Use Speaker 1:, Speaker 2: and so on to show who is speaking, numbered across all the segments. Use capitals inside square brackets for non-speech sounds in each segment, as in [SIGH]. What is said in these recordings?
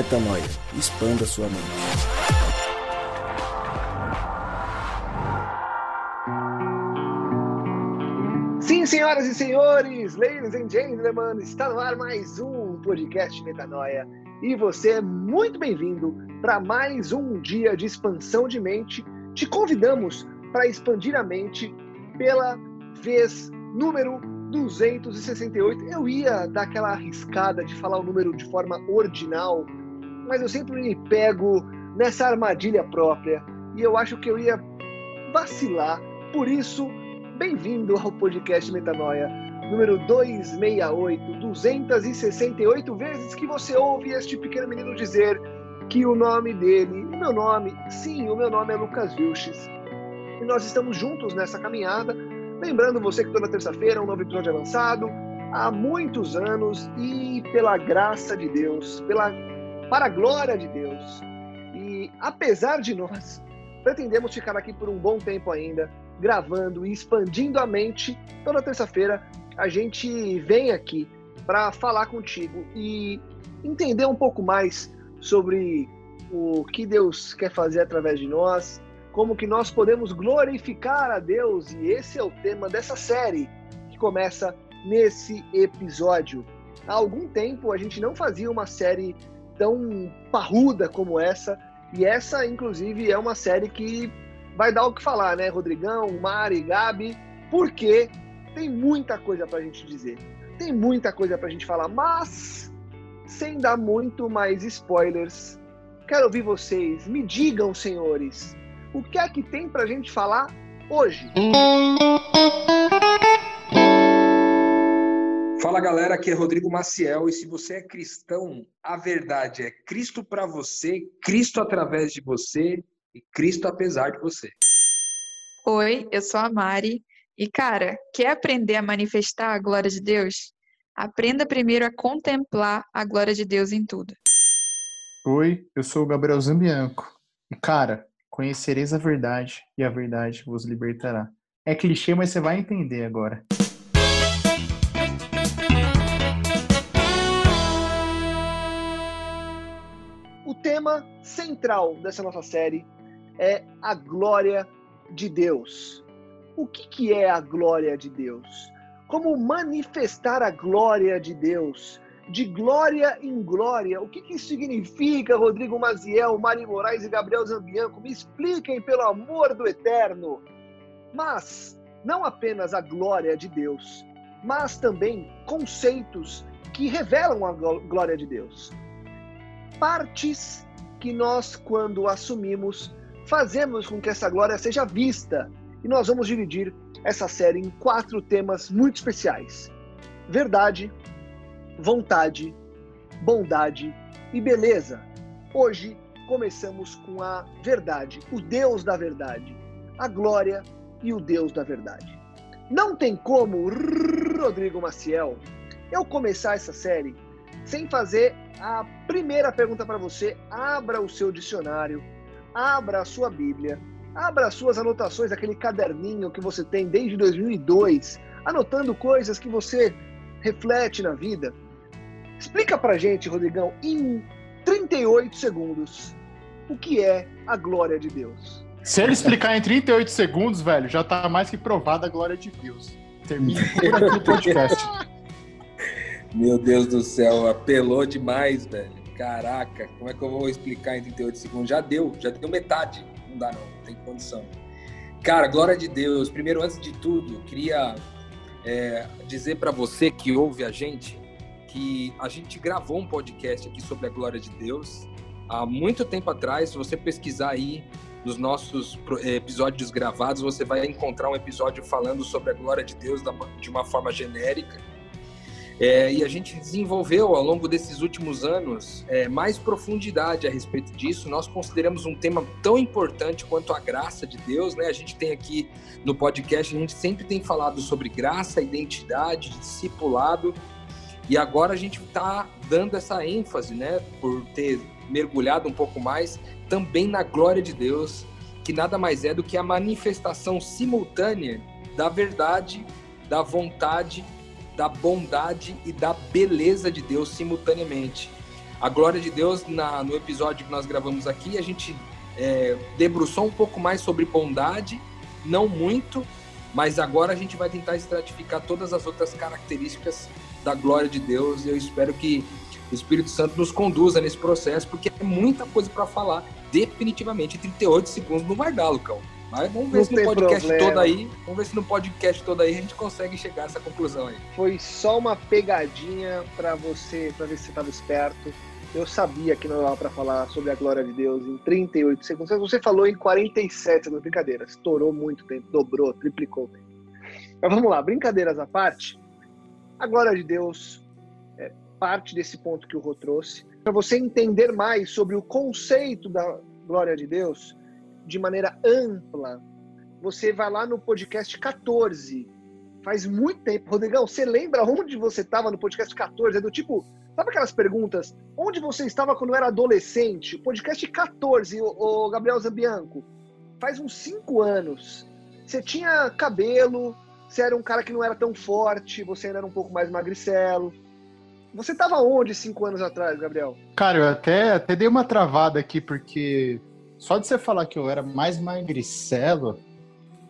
Speaker 1: Metanoia. Expanda sua mente.
Speaker 2: Sim, senhoras e senhores, ladies and gentlemen, está no ar mais um podcast Metanoia. E você é muito bem-vindo para mais um dia de expansão de mente. Te convidamos para expandir a mente pela vez número 268. Eu ia dar aquela arriscada de falar o número de forma ordinal, mas eu sempre me pego nessa armadilha própria e eu acho que eu ia vacilar. Por isso, bem-vindo ao podcast Metanoia, número 268, 268 vezes que você ouve este pequeno menino dizer que o nome dele, o meu nome, sim, o meu nome é Lucas Vilches. E nós estamos juntos nessa caminhada Lembrando você que toda terça-feira um novo episódio é lançado há muitos anos e pela graça de Deus, pela para a glória de Deus. E apesar de nós, pretendemos ficar aqui por um bom tempo ainda, gravando e expandindo a mente. Toda terça-feira a gente vem aqui para falar contigo e entender um pouco mais sobre o que Deus quer fazer através de nós, como que nós podemos glorificar a Deus, e esse é o tema dessa série que começa nesse episódio. Há algum tempo a gente não fazia uma série tão parruda como essa, e essa, inclusive, é uma série que vai dar o que falar, né, Rodrigão, Mari, Gabi, porque tem muita coisa para a gente dizer, tem muita coisa para a gente falar, mas sem dar muito mais spoilers, quero ouvir vocês, me digam, senhores, o que é que tem para a gente falar hoje?
Speaker 3: Fala galera, aqui é Rodrigo Maciel e se você é cristão, a verdade é Cristo para você, Cristo através de você e Cristo apesar de você.
Speaker 4: Oi, eu sou a Mari e cara, quer aprender a manifestar a glória de Deus? Aprenda primeiro a contemplar a glória de Deus em tudo.
Speaker 5: Oi, eu sou o Gabriel Zambianco e cara, Conhecereis a verdade, e a verdade vos libertará. É clichê, mas você vai entender agora.
Speaker 2: O tema central dessa nossa série é a glória de Deus. O que, que é a glória de Deus? Como manifestar a glória de Deus? de glória em glória. O que, que isso significa, Rodrigo Maziel, Mari Moraes e Gabriel Zambianco? Me expliquem, pelo amor do eterno. Mas não apenas a glória de Deus, mas também conceitos que revelam a glória de Deus. Partes que nós, quando assumimos, fazemos com que essa glória seja vista. E nós vamos dividir essa série em quatro temas muito especiais: verdade, vontade, bondade e beleza. Hoje começamos com a verdade, o Deus da verdade, a glória e o Deus da verdade. Não tem como, Rodrigo Maciel, eu começar essa série sem fazer a primeira pergunta para você. Abra o seu dicionário, abra a sua Bíblia, abra as suas anotações, aquele caderninho que você tem desde 2002, anotando coisas que você reflete na vida. Explica pra gente, Rodrigão, em 38 segundos, o que é a glória de Deus.
Speaker 5: Se ele explicar em 38 segundos, velho, já tá mais que provada a glória de Deus. Termina por [LAUGHS] aqui o podcast.
Speaker 3: Meu Deus do céu, apelou demais, velho. Caraca, como é que eu vou explicar em 38 segundos? Já deu, já deu metade. Não dá não, não tem condição. Cara, glória de Deus. Primeiro, antes de tudo, queria é, dizer para você que ouve a gente que a gente gravou um podcast aqui sobre a glória de Deus há muito tempo atrás. Se você pesquisar aí nos nossos eh, episódios gravados, você vai encontrar um episódio falando sobre a glória de Deus de uma forma genérica. É, e a gente desenvolveu ao longo desses últimos anos é, mais profundidade a respeito disso. Nós consideramos um tema tão importante quanto a graça de Deus, né? A gente tem aqui no podcast, a gente sempre tem falado sobre graça, identidade, discipulado e agora a gente está dando essa ênfase, né, por ter mergulhado um pouco mais também na glória de Deus, que nada mais é do que a manifestação simultânea da verdade, da vontade, da bondade e da beleza de Deus simultaneamente. A glória de Deus, na, no episódio que nós gravamos aqui, a gente é, debruçou um pouco mais sobre bondade, não muito, mas agora a gente vai tentar estratificar todas as outras características da glória de Deus. E eu espero que o Espírito Santo nos conduza nesse processo, porque é muita coisa para falar. Definitivamente, 38 segundos não vai dar, Lucão. Mas vamos ver
Speaker 2: Não
Speaker 3: se no podcast
Speaker 2: problema.
Speaker 3: todo aí, vamos ver se no podcast todo aí a gente consegue chegar a essa conclusão aí.
Speaker 2: Foi só uma pegadinha para você, para ver se você estava esperto. Eu sabia que não dava para falar sobre a glória de Deus em 38 segundos. Você falou em 47 segundos. Brincadeira, estourou muito tempo, dobrou, triplicou o tempo. Mas vamos lá, brincadeiras à parte. A glória de Deus é parte desse ponto que o Rô trouxe. Para você entender mais sobre o conceito da glória de Deus de maneira ampla, você vai lá no podcast 14. Faz muito tempo. Rodrigão, você lembra onde você estava no podcast 14? É do tipo, sabe aquelas perguntas? Onde você estava quando era adolescente? Podcast 14, o, Gabriel Zambianco. Faz uns 5 anos. Você tinha cabelo, você era um cara que não era tão forte, você ainda era um pouco mais magricelo. Você estava onde cinco anos atrás, Gabriel?
Speaker 5: Cara, eu até, até dei uma travada aqui, porque só de você falar que eu era mais magricelo,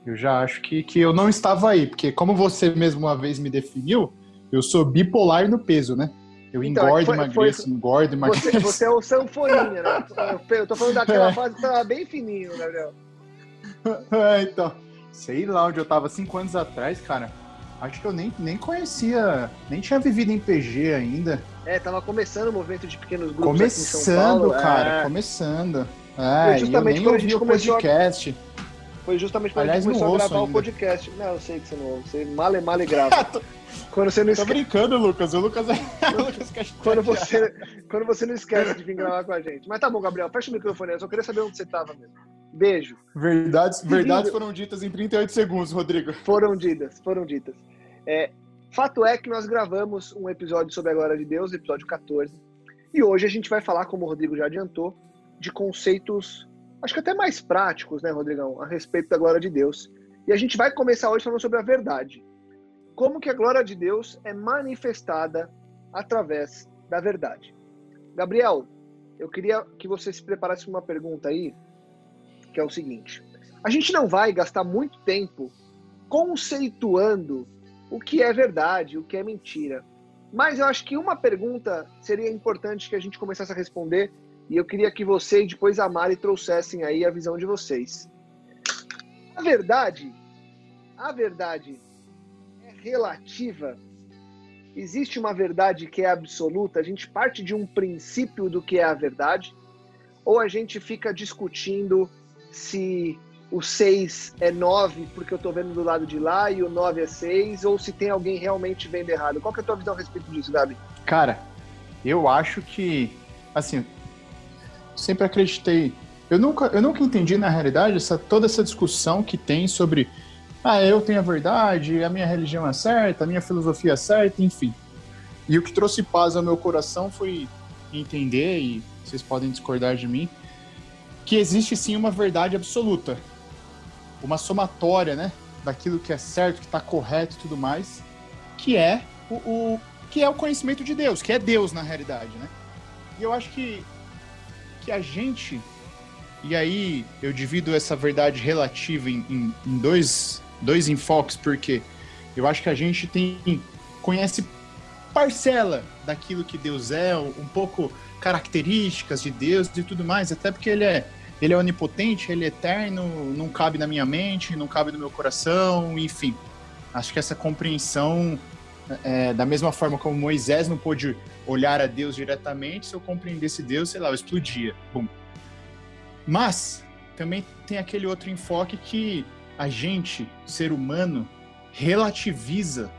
Speaker 5: eu já acho que, que eu não estava aí. Porque como você mesmo uma vez me definiu, eu sou bipolar no peso, né? Eu
Speaker 2: Então,
Speaker 5: engordo,
Speaker 2: foi-
Speaker 5: emagreço, engordo, emagreço.
Speaker 2: Você, você é o sanfoninha, né? Eu tô falando daquela fase que tava bem fininho, Gabriel. [LAUGHS]
Speaker 5: É, então, sei lá onde eu tava cinco anos atrás, cara. Acho que eu nem, nem conhecia, nem tinha vivido em PG ainda.
Speaker 2: É, tava começando o movimento de pequenos grupos aqui em São
Speaker 5: Começando,
Speaker 2: Paulo.
Speaker 5: cara,
Speaker 2: é.
Speaker 5: começando.
Speaker 2: Foi
Speaker 5: É, e eu
Speaker 2: justamente quando a gente
Speaker 5: o
Speaker 2: começou a-
Speaker 5: podcast.
Speaker 2: Foi justamente quando
Speaker 5: Aliás,
Speaker 2: a gente começou a gravar o
Speaker 5: ainda.
Speaker 2: podcast. Não, eu sei que você não ouve. Você male male grava. [LAUGHS] quando você não
Speaker 5: Tô
Speaker 2: esquece.
Speaker 5: brincando, Lucas. O Lucas, [LAUGHS] o Lucas quer
Speaker 2: Quando você, quando você não esquece de vir gravar com a gente. Mas tá bom, Gabriel, fecha o microfone. Eu só queria saber onde você tava mesmo. Beijo.
Speaker 5: Verdades, verdades foram ditas em 38 segundos, Rodrigo.
Speaker 2: Foram ditas, foram ditas. É, fato é que nós gravamos um episódio sobre a glória de Deus, episódio 14. E hoje a gente vai falar, como o Rodrigo já adiantou, de conceitos, acho que até mais práticos, né, Rodrigão, a respeito da glória de Deus. E a gente vai começar hoje falando sobre a verdade. Como que a glória de Deus é manifestada através da verdade. Gabriel, eu queria que você se preparasse para uma pergunta aí, que é o seguinte. A gente não vai gastar muito tempo conceituando o que é verdade, o que é mentira. Mas eu acho que uma pergunta seria importante que a gente começasse a responder, e eu queria que você e depois a Mari trouxessem aí a visão de vocês. A verdade, a verdade é relativa. Existe uma verdade que é absoluta, a gente parte de um princípio do que é a verdade, ou a gente fica discutindo se o 6 é 9 porque eu tô vendo do lado de lá e o 9 é 6, ou se tem alguém realmente vendo errado. Qual que é a tua visão a respeito disso, Gabi?
Speaker 5: Cara, eu acho que, assim, sempre acreditei. Eu nunca, eu nunca entendi, na realidade, essa, toda essa discussão que tem sobre ah, eu tenho a verdade, a minha religião é certa, a minha filosofia é certa, enfim. E o que trouxe paz ao meu coração foi entender, e vocês podem discordar de mim, que existe sim uma verdade absoluta. Uma somatória, né? Daquilo que é certo, que está correto e tudo mais, que é o, o- que é o conhecimento de Deus, que é Deus na realidade, né? E eu acho que, que a gente, e aí eu divido essa verdade relativa em, em- em dois, dois enfoques, porque eu acho que a gente tem conhece parcela daquilo que Deus é, um pouco características de Deus e tudo mais, até porque ele é ele é onipotente, ele é eterno, não cabe na minha mente, não cabe no meu coração, enfim. Acho que essa compreensão é, da mesma forma como Moisés não pôde olhar a Deus diretamente, se eu compreendesse Deus, sei lá, eu explodia. Bum. Mas também tem aquele outro enfoque que a gente, ser humano, relativiza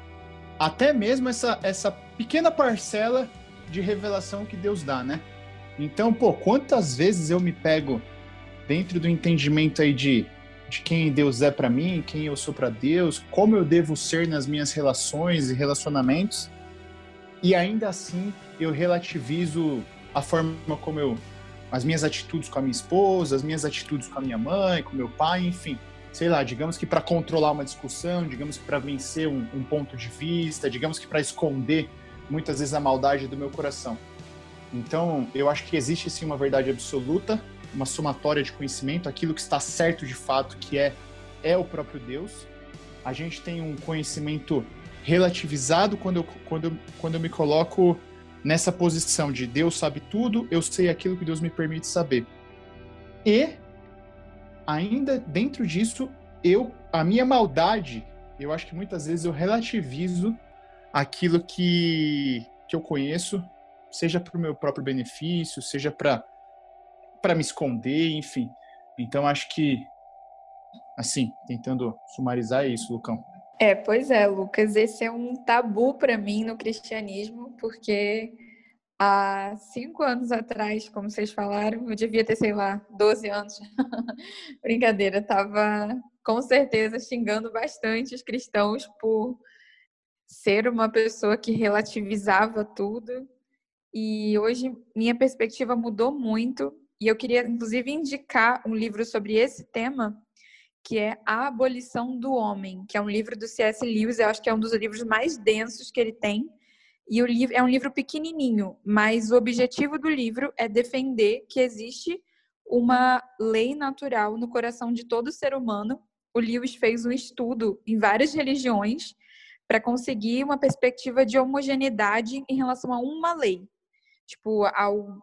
Speaker 5: até mesmo essa, essa pequena parcela de revelação que Deus dá, né? Então, pô, quantas vezes eu me pego dentro do entendimento aí de, de quem Deus é para mim, quem eu sou para Deus, como eu devo ser nas minhas relações e relacionamentos, e ainda assim eu relativizo a forma como eu as minhas atitudes com a minha esposa, as minhas atitudes com a minha mãe, com meu pai, enfim. Sei lá, digamos que para controlar uma discussão, digamos que para vencer um, um ponto de vista, digamos que para esconder muitas vezes a maldade do meu coração. Então, eu acho que existe sim uma verdade absoluta, uma somatória de conhecimento, aquilo que está certo de fato, que é é o próprio Deus. A gente tem um conhecimento relativizado quando eu, quando, quando eu me coloco nessa posição de Deus sabe tudo, eu sei aquilo que Deus me permite saber. E ainda dentro disso, eu a minha maldade, eu acho que muitas vezes eu relativizo aquilo que que eu conheço, seja para o meu próprio benefício, seja para para me esconder, enfim. Então acho que assim, tentando sumarizar isso, Lucão.
Speaker 4: É, pois é, Lucas, esse é um tabu para mim no cristianismo, porque há cinco anos atrás, como vocês falaram, eu devia ter, sei lá, 12 anos. [LAUGHS] Brincadeira, estava com certeza xingando bastante os cristãos por ser uma pessoa que relativizava tudo. E hoje minha perspectiva mudou muito, e eu queria inclusive indicar um livro sobre esse tema que é A Abolição do Homem, que é um livro do C.S. Lewis, eu acho que é um dos livros mais densos que ele tem. E o livro é um livro pequenininho, mas o objetivo do livro é defender que existe uma lei natural no coração de todo ser humano. O Lewis fez um estudo em várias religiões para conseguir uma perspectiva de homogeneidade em relação a uma lei. Tipo, ao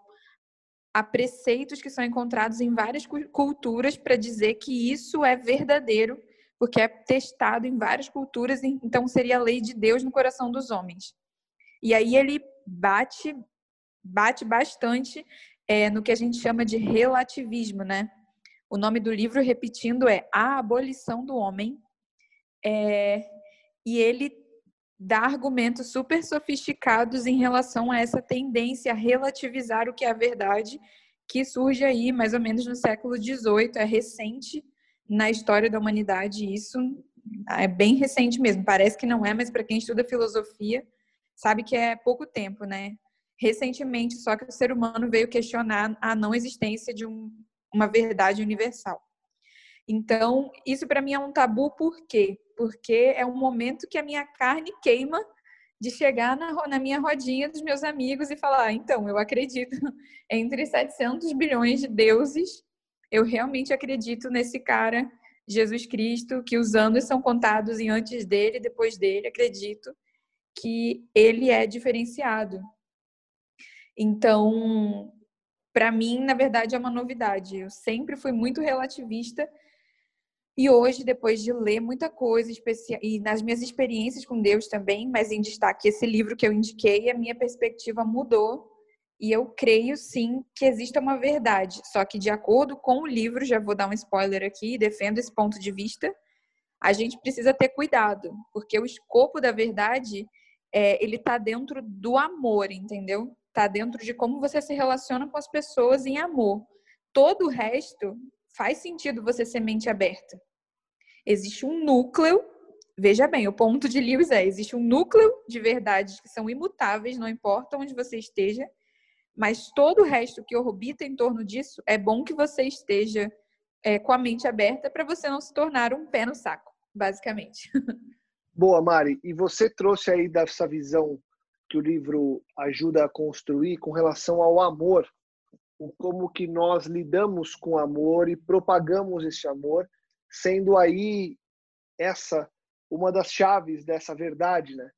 Speaker 4: preceitos que são encontrados em várias culturas para dizer que isso é verdadeiro, porque é testado em várias culturas, então seria a lei de Deus no coração dos homens. E aí ele bate, bate bastante é, no que a gente chama de relativismo, né? O nome do livro, repetindo, é A Abolição do Homem. É, e ele dá argumentos super sofisticados em relação a essa tendência a relativizar o que é a verdade, que surge aí mais ou menos no século XVIII, é recente na história da humanidade, isso é bem recente mesmo, parece que não é, mas para quem estuda filosofia, sabe que é pouco tempo, né? Recentemente, só que o ser humano veio questionar a não existência de um, uma verdade universal. Então, isso para mim é um tabu, por quê? Porque é um momento que a minha carne queima de chegar na, na minha rodinha dos meus amigos e falar: ah, então, eu acredito [LAUGHS] entre 700 bilhões de deuses, eu realmente acredito nesse cara, Jesus Cristo, que os anos são contados em antes dele depois dele, acredito que ele é diferenciado. Então, para mim, na verdade, é uma novidade. Eu sempre fui muito relativista e hoje, depois de ler muita coisa, e nas minhas experiências com Deus também, mas em destaque esse livro que eu indiquei, a minha perspectiva mudou. E eu creio sim que existe uma verdade. Só que, de acordo com o livro, já vou dar um spoiler aqui, defendo esse ponto de vista, a gente precisa ter cuidado, porque o escopo da verdade é, ele está dentro do amor, entendeu? Está dentro de como você se relaciona com as pessoas em amor. Todo o resto faz sentido você ser mente aberta existe um núcleo, veja bem, o ponto de Lewis é, existe um núcleo de verdades que são imutáveis, não importa onde você esteja, mas todo o resto que orbita em torno disso, é bom que você esteja é, com a mente aberta para você não se tornar um pé no saco, basicamente. [LAUGHS]
Speaker 2: Boa, Mari. E você trouxe aí dessa visão que o livro ajuda a construir com relação ao amor, como que nós lidamos com amor e propagamos esse amor sendo aí essa uma das chaves dessa verdade, né?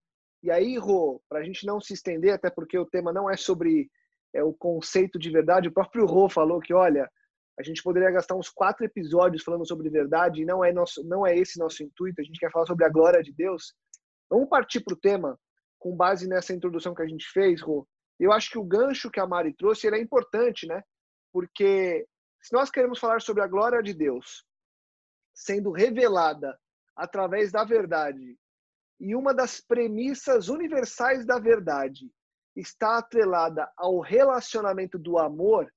Speaker 2: E aí, Rô, para a gente não se estender, até porque o tema não é sobre é, o conceito de verdade, o próprio Rô falou que, olha, a gente poderia gastar uns quatro episódios falando sobre verdade e não é, nosso, não é esse nosso intuito, a gente quer falar sobre a glória de Deus. Vamos partir para o tema com base nessa introdução que a gente fez, Rô. Eu acho que o gancho que a Mari trouxe ele é importante, né? Porque se nós queremos falar sobre a glória de Deus, sendo revelada através da verdade. E uma das premissas universais da verdade está atrelada ao relacionamento do amor,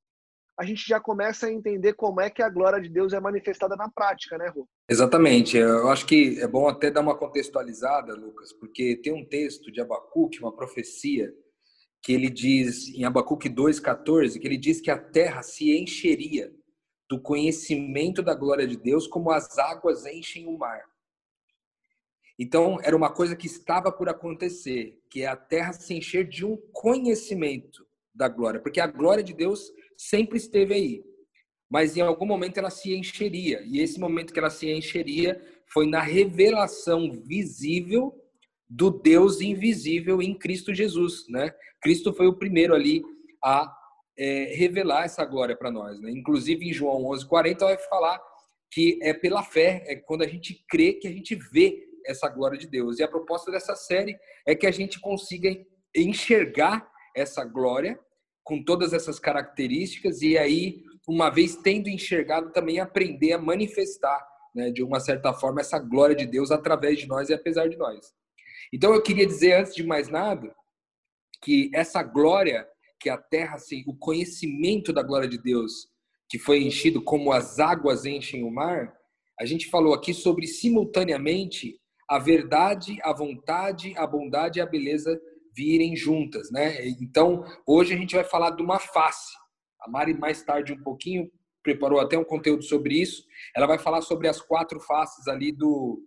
Speaker 2: a gente já começa a entender como é que a glória de Deus é manifestada na prática, né, Rô?
Speaker 3: Exatamente. Eu acho que é bom até dar uma contextualizada, Lucas, porque tem um texto de Abacuque, uma profecia, que ele diz em Abacuque 2,14, que ele diz que a terra se encheria do conhecimento da glória de Deus, como as águas enchem o mar. Então, era uma coisa que estava por acontecer, que é a terra se encher de um conhecimento da glória, porque a glória de Deus sempre esteve aí, mas em algum momento ela se encheria, e esse momento que ela se encheria foi na revelação visível do Deus invisível em Cristo Jesus, né? Cristo foi o primeiro ali a é, revelar essa glória para nós, né? Inclusive em João 11:40 vai falar que é pela fé, é quando a gente crê que a gente vê essa glória de Deus. E a proposta dessa série é que a gente consiga enxergar essa glória com todas essas características e aí, uma vez tendo enxergado, também aprender a manifestar, né, de uma certa forma, essa glória de Deus através de nós e apesar de nós. Então, eu queria dizer, antes de mais nada, que essa glória que a terra, assim, o conhecimento da glória de Deus, que foi enchido como as águas enchem o mar, a gente falou aqui sobre simultaneamente a verdade, a vontade, a bondade e a beleza virem juntas, né? Então, hoje a gente vai falar de uma face. A Mari, mais tarde, um pouquinho, preparou até um conteúdo sobre isso. Ela vai falar sobre as quatro faces ali do.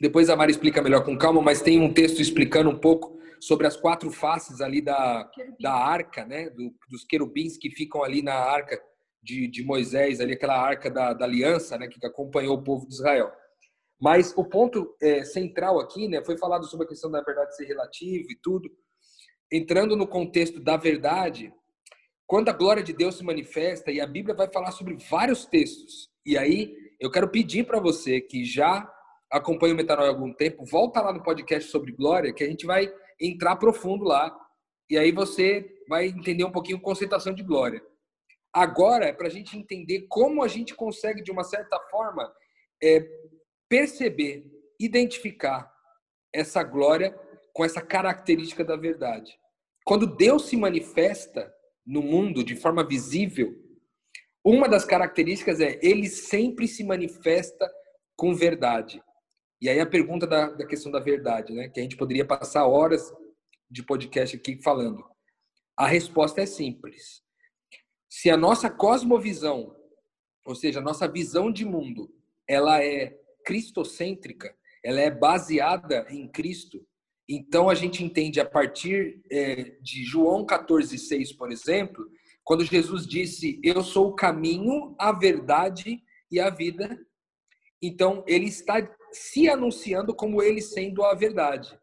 Speaker 3: Depois a Mari explica melhor com calma, mas tem um texto explicando um pouco sobre as quatro faces ali da, da arca, né? Do, dos querubins que ficam ali na arca de, de Moisés, ali aquela arca da, da aliança, né? Que acompanhou o povo de Israel. Mas o ponto é, central aqui, né? Foi falado sobre a questão da verdade ser relativa e tudo entrando no contexto da verdade, quando a glória de Deus se manifesta, e a Bíblia vai falar sobre vários textos, e aí eu quero pedir para você que já acompanha o Metanoia há algum tempo, volta lá no podcast sobre glória, que a gente vai entrar profundo lá, e aí você vai entender um pouquinho a conceituação de glória. Agora é para a gente entender como a gente consegue, de uma certa forma, é, perceber, identificar essa glória com essa característica da verdade. Quando Deus se manifesta no mundo de forma visível, uma das características é ele sempre se manifesta com verdade. E aí a pergunta da, da questão da verdade, né? Que a gente poderia passar horas de podcast aqui falando. A resposta é simples. Se a nossa cosmovisão, ou seja, a nossa visão de mundo, ela é cristocêntrica, ela é baseada em Cristo, então, a gente entende a partir é, de João 14,6, por exemplo, quando Jesus disse: Eu sou o caminho, a verdade e a vida. Então, ele está se anunciando como ele sendo a verdade.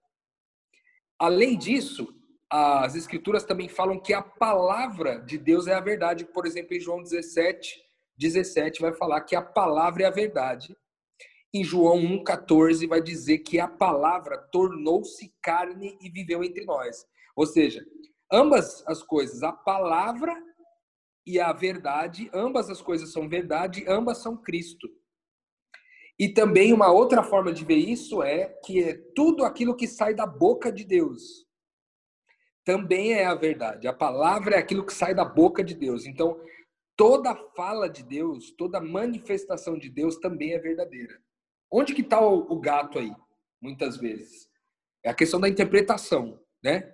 Speaker 3: Além disso, as escrituras também falam que a palavra de Deus é a verdade. Por exemplo, em João 17, 17 vai falar que a palavra é a verdade em João 1,14 vai dizer que a palavra tornou-se carne e viveu entre nós. Ou seja, ambas as coisas, a palavra e a verdade, ambas as coisas são verdade, ambas são Cristo. E também uma outra forma de ver isso é que é tudo aquilo que sai da boca de Deus também é a verdade. A palavra é aquilo que sai da boca de Deus. Então, toda fala de Deus, toda manifestação de Deus também é verdadeira. Onde que está o, gato aí? Muitas vezes. É a questão da interpretação, né?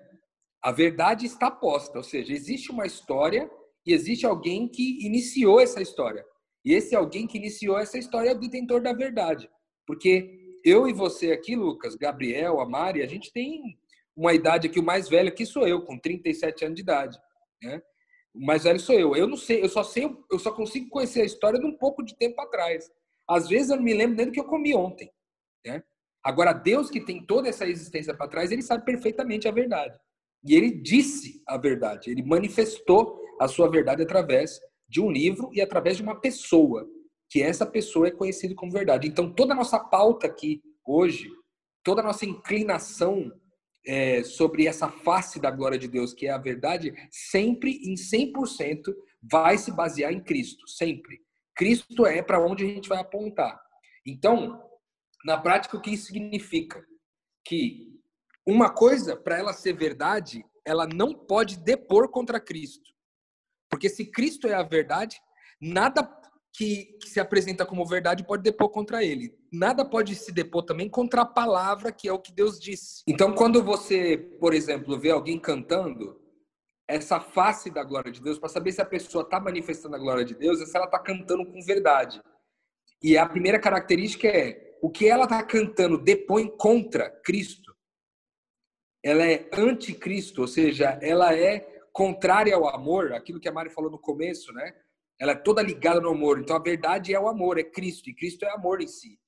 Speaker 3: A verdade está posta, ou seja, existe uma história e existe alguém que iniciou essa história. E esse alguém que iniciou essa história é o detentor da verdade. Porque eu e você aqui, Lucas, Gabriel, a Mari, a gente tem uma idade aqui, o mais velho que sou eu, com 37 anos de idade. Né? O mais velho sou eu. Eu não sei, eu só sei, eu só consigo conhecer a história de um pouco de tempo atrás. Às vezes eu não me lembro nem do que eu comi ontem. Né? Agora, Deus que tem toda essa existência para trás, ele sabe perfeitamente a verdade. E ele disse a verdade, ele manifestou a sua verdade através de um livro e através de uma pessoa, que essa pessoa é conhecida como verdade. Então, toda a nossa pauta aqui hoje, toda a nossa inclinação é, sobre essa face da glória de Deus, que é a verdade, sempre em 100% vai se basear em Cristo, sempre. Cristo é para onde a gente vai apontar. Então, na prática, o que isso significa? Que uma coisa, para ela ser verdade, ela não pode depor contra Cristo. Porque se Cristo é a verdade, nada que, que, se apresenta como verdade pode depor contra ele. Nada pode se depor também contra a palavra, que é o que Deus disse. Então, quando você, por exemplo, vê alguém cantando, essa face da glória de Deus, para saber se a pessoa está manifestando a glória de Deus, é se ela está cantando com verdade. E a primeira característica é o que ela está cantando depõe contra Cristo. Ela é anticristo, ou seja, ela é contrária ao amor, aquilo que a Mari falou no começo, né? Ela é toda ligada no amor. Então a verdade é o amor, é Cristo, e Cristo é amor em si.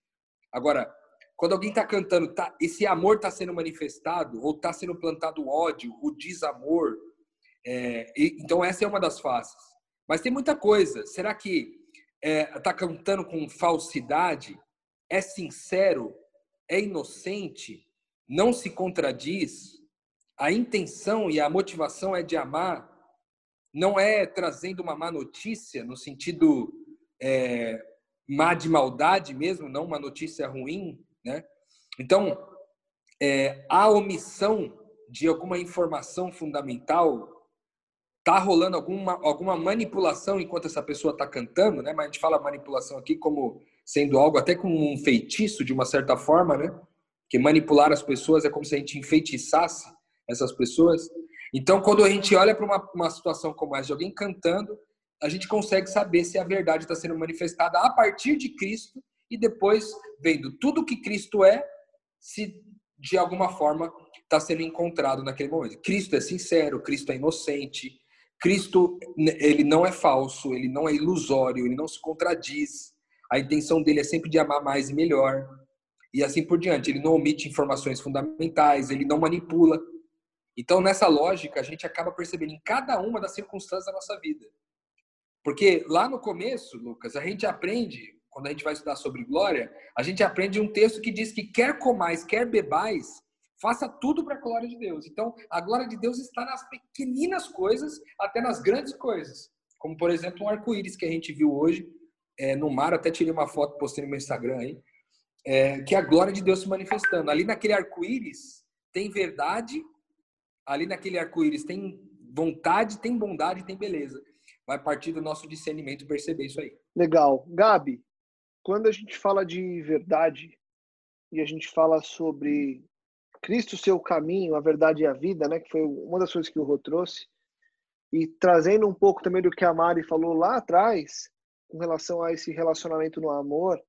Speaker 3: Agora, quando alguém está cantando, tá, esse amor está sendo manifestado, ou está sendo plantado ódio, o desamor. É, e, então essa é uma das faces. Mas tem muita coisa. Será que está é, tá cantando com falsidade? É sincero? É inocente? Não se contradiz? A intenção e a motivação é de amar? não é trazendo uma má notícia no sentido é, má de maldade mesmo, não uma notícia ruim, né? Então, é, a omissão de alguma informação fundamental tá rolando alguma alguma manipulação enquanto essa pessoa está cantando, né? Mas a gente fala manipulação aqui como sendo algo até como um feitiço de uma certa forma, né? Que manipular as pessoas é como se a gente enfeitiçasse essas pessoas. Então, quando a gente olha para uma, uma situação como essa, de alguém cantando, a gente consegue saber se a verdade está sendo manifestada a partir de Cristo e depois vendo tudo que Cristo é, se de alguma forma está sendo encontrado naquele momento. Cristo é sincero, Cristo é inocente, Cristo ele não é falso, ele não é ilusório, ele não se contradiz. A intenção dele é sempre de amar mais e melhor. E assim por diante. Ele não omite informações fundamentais, ele não manipula. Então, nessa lógica, a gente acaba percebendo em cada uma das circunstâncias da nossa vida. Porque lá no começo, Lucas, a gente aprende, quando a gente vai estudar sobre glória, a gente aprende um texto que diz que quer comais, quer bebais, faça tudo para a glória de Deus. Então, a glória de Deus está nas pequeninas coisas até nas grandes coisas. Como, por exemplo, um arco-íris que a gente viu hoje é, no mar, até tirei uma foto, postei no meu Instagram aí, é, que é a glória de Deus se manifestando. Ali naquele arco-íris tem verdade ali naquele arco-íris tem vontade, tem bondade, tem beleza. Vai partir do nosso discernimento perceber isso aí.
Speaker 2: Legal. Gabi, quando a gente fala de verdade e a gente fala sobre Cristo, seu caminho, a verdade e a vida, né, que foi uma das coisas que o Rô trouxe, e trazendo um pouco também do que a Mari falou lá atrás, com relação a esse relacionamento no amor,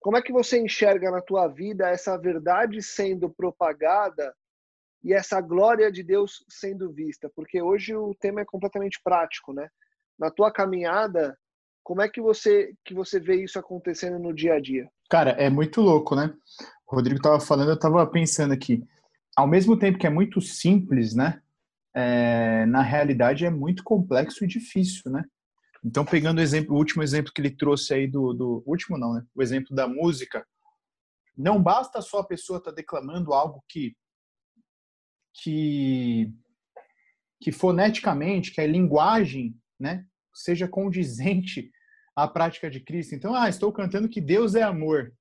Speaker 2: como é que você enxerga na tua vida essa verdade sendo propagada e essa glória de Deus sendo vista? Porque hoje o tema é completamente prático, né? Na tua caminhada, como é que você que você vê isso acontecendo no dia a dia?
Speaker 5: Cara, é muito louco, né? O Rodrigo estava falando, eu estava pensando aqui. Ao mesmo tempo que é muito simples, né? É, na realidade é muito complexo e difícil, né? Então, pegando o exemplo, o último exemplo que ele trouxe aí do, do último não, né? O exemplo da música. Não basta só a pessoa estar tá declamando algo que que, que foneticamente, que a linguagem, né, seja condizente à prática de Cristo. Então, ah, estou cantando que Deus é amor.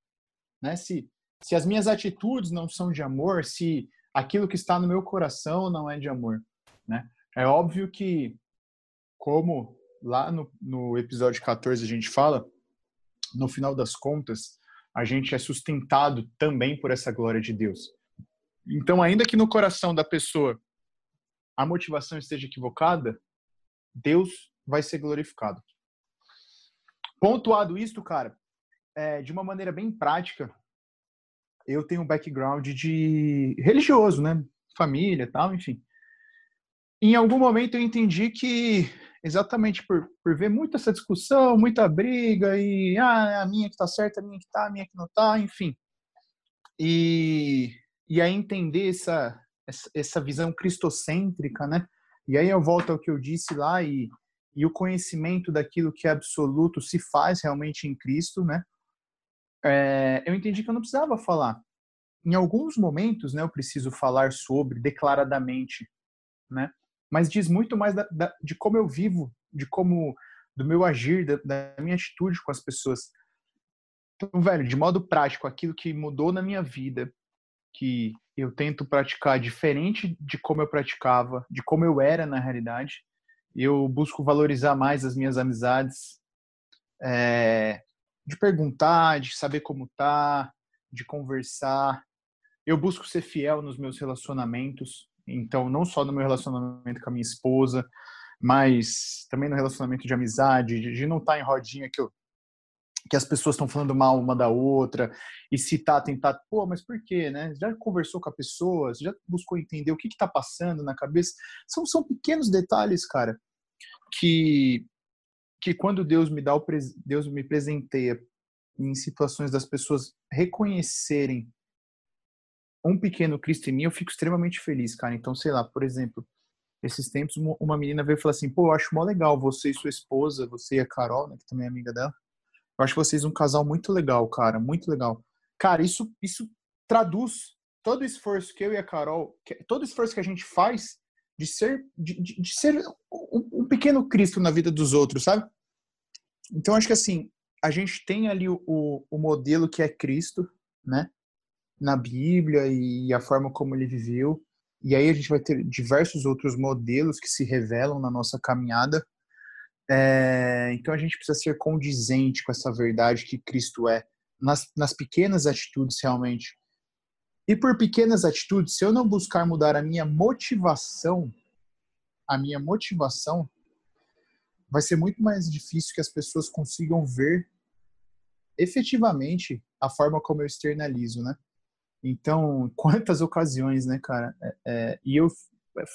Speaker 5: Né? Se, se as minhas atitudes não são de amor, se aquilo que está no meu coração não é de amor. Né? É óbvio que, como lá no, no episódio 14 a gente fala, no final das contas, a gente é sustentado também por essa glória de Deus. Então, ainda que no coração da pessoa a motivação esteja equivocada, Deus vai ser glorificado. Pontuado isto, cara, é, de uma maneira bem prática, eu tenho um background de religioso, né? Família, tal, enfim. Em algum momento eu entendi que exatamente por, por ver muita essa discussão, muita briga e ah, a minha que tá certa, a minha que tá, a minha que não tá, enfim. E e aí entender essa, essa visão cristocêntrica, né? E aí eu volto ao que eu disse lá e, e o conhecimento daquilo que é absoluto se faz realmente em Cristo, né? É, eu entendi que eu não precisava falar. Em alguns momentos, né, eu preciso falar sobre declaradamente, né? Mas diz muito mais da, da, de como eu vivo, de como do meu agir, da, da minha atitude com as pessoas. Então, velho, de modo prático, aquilo que mudou na minha vida, que eu tento praticar diferente de como eu praticava, de como eu era na realidade. Eu busco valorizar mais as minhas amizades, é, de perguntar, de saber como tá, de conversar. Eu busco ser fiel nos meus relacionamentos, então não só no meu relacionamento com a minha esposa, mas também no relacionamento de amizade, de, não estar tá em rodinha que eu que as pessoas estão falando mal uma da outra e citar, tentar, pô, mas por quê, né? Já conversou com a pessoa, já buscou entender o que está passando na cabeça? São, são pequenos detalhes, cara, que que quando Deus me dá o Deus me presenteia em situações das pessoas reconhecerem um pequeno Cristo em mim, eu fico extremamente feliz, cara. Então, sei lá, por exemplo, esses tempos uma menina veio falar assim, pô, eu acho mó legal você e sua esposa, você e a Carol, né, que também é amiga dela. Eu acho vocês um casal muito legal, cara, muito legal. Cara, isso isso traduz todo o esforço que eu e a Carol, todo o esforço que a gente faz de ser de, de, de ser um, um, pequeno Cristo na vida dos outros, sabe? Então acho que assim a gente tem ali o, o, o modelo que é Cristo, né? Na Bíblia e a forma como ele viveu. E aí a gente vai ter diversos outros modelos que se revelam na nossa caminhada. É, então a gente precisa ser condizente com essa verdade que Cristo é nas, nas pequenas atitudes realmente. E por pequenas atitudes, se eu não buscar mudar a minha motivação, a minha motivação, vai ser muito mais difícil que as pessoas consigam ver efetivamente a forma como eu externalizo, né? Então, [LAUGHS] quantas ocasiões, né, cara? É, é, e eu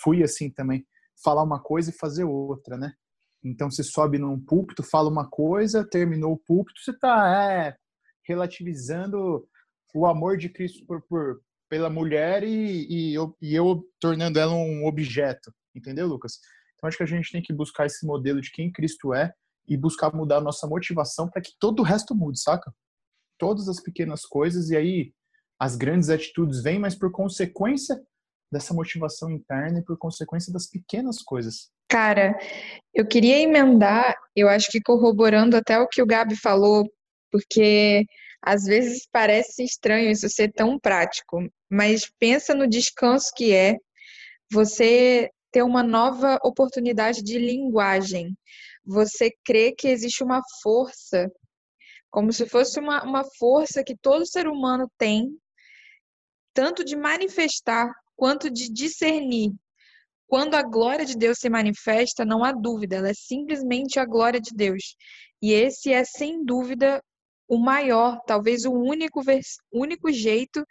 Speaker 5: fui assim também, falar uma coisa e fazer outra, né? Então, você sobe num púlpito, fala uma coisa, terminou o púlpito, você está é, relativizando o amor de Cristo por, por pela mulher e, e, eu, e eu tornando ela um objeto, entendeu, Lucas? Então, acho que a gente tem que buscar esse modelo de quem Cristo é e buscar mudar a nossa motivação para que todo o resto mude, saca? Todas as pequenas coisas e aí as grandes atitudes vêm, mas por consequência dessa motivação interna e por consequência das pequenas coisas.
Speaker 4: Cara, eu queria emendar, eu acho que corroborando até o que o Gabi falou, porque às vezes parece estranho isso ser tão prático, mas pensa no descanso que é você ter uma nova oportunidade de linguagem. Você crê que existe uma força, como se fosse uma, uma força que todo ser humano tem, tanto de manifestar quanto de discernir. Quando a glória de Deus se manifesta, não há dúvida, ela é simplesmente a glória de Deus. E esse é, sem dúvida, o maior, talvez o único, único jeito